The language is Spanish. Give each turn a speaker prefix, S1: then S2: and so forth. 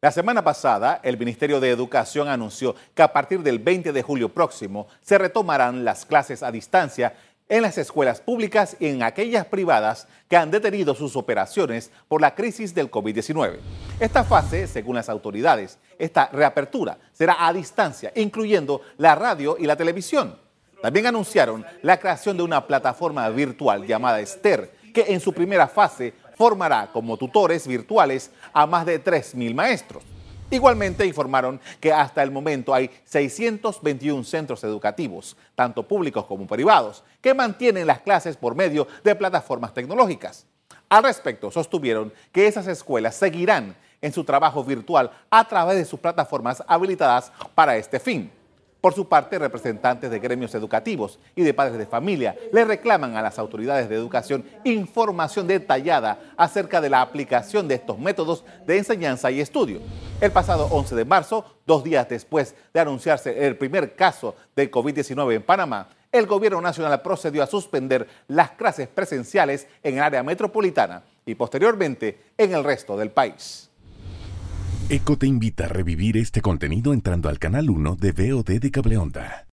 S1: La semana pasada, el Ministerio de Educación anunció que a partir del 20 de julio próximo se retomarán las clases a distancia en las escuelas públicas y en aquellas privadas que han detenido sus operaciones por la crisis del COVID-19. Esta fase, según las autoridades, esta reapertura será a distancia, incluyendo la radio y la televisión. También anunciaron la creación de una plataforma virtual llamada Esther, que en su primera fase formará como tutores virtuales a más de 3.000 maestros. Igualmente informaron que hasta el momento hay 621 centros educativos, tanto públicos como privados, que mantienen las clases por medio de plataformas tecnológicas. Al respecto, sostuvieron que esas escuelas seguirán en su trabajo virtual a través de sus plataformas habilitadas para este fin. Por su parte, representantes de gremios educativos y de padres de familia le reclaman a las autoridades de educación información detallada acerca de la aplicación de estos métodos de enseñanza y estudio. El pasado 11 de marzo, dos días después de anunciarse el primer caso de COVID-19 en Panamá, el gobierno nacional procedió a suspender las clases presenciales en el área metropolitana y posteriormente en el resto del país.
S2: ECO te invita a revivir este contenido entrando al canal 1 de VOD de Cableonda.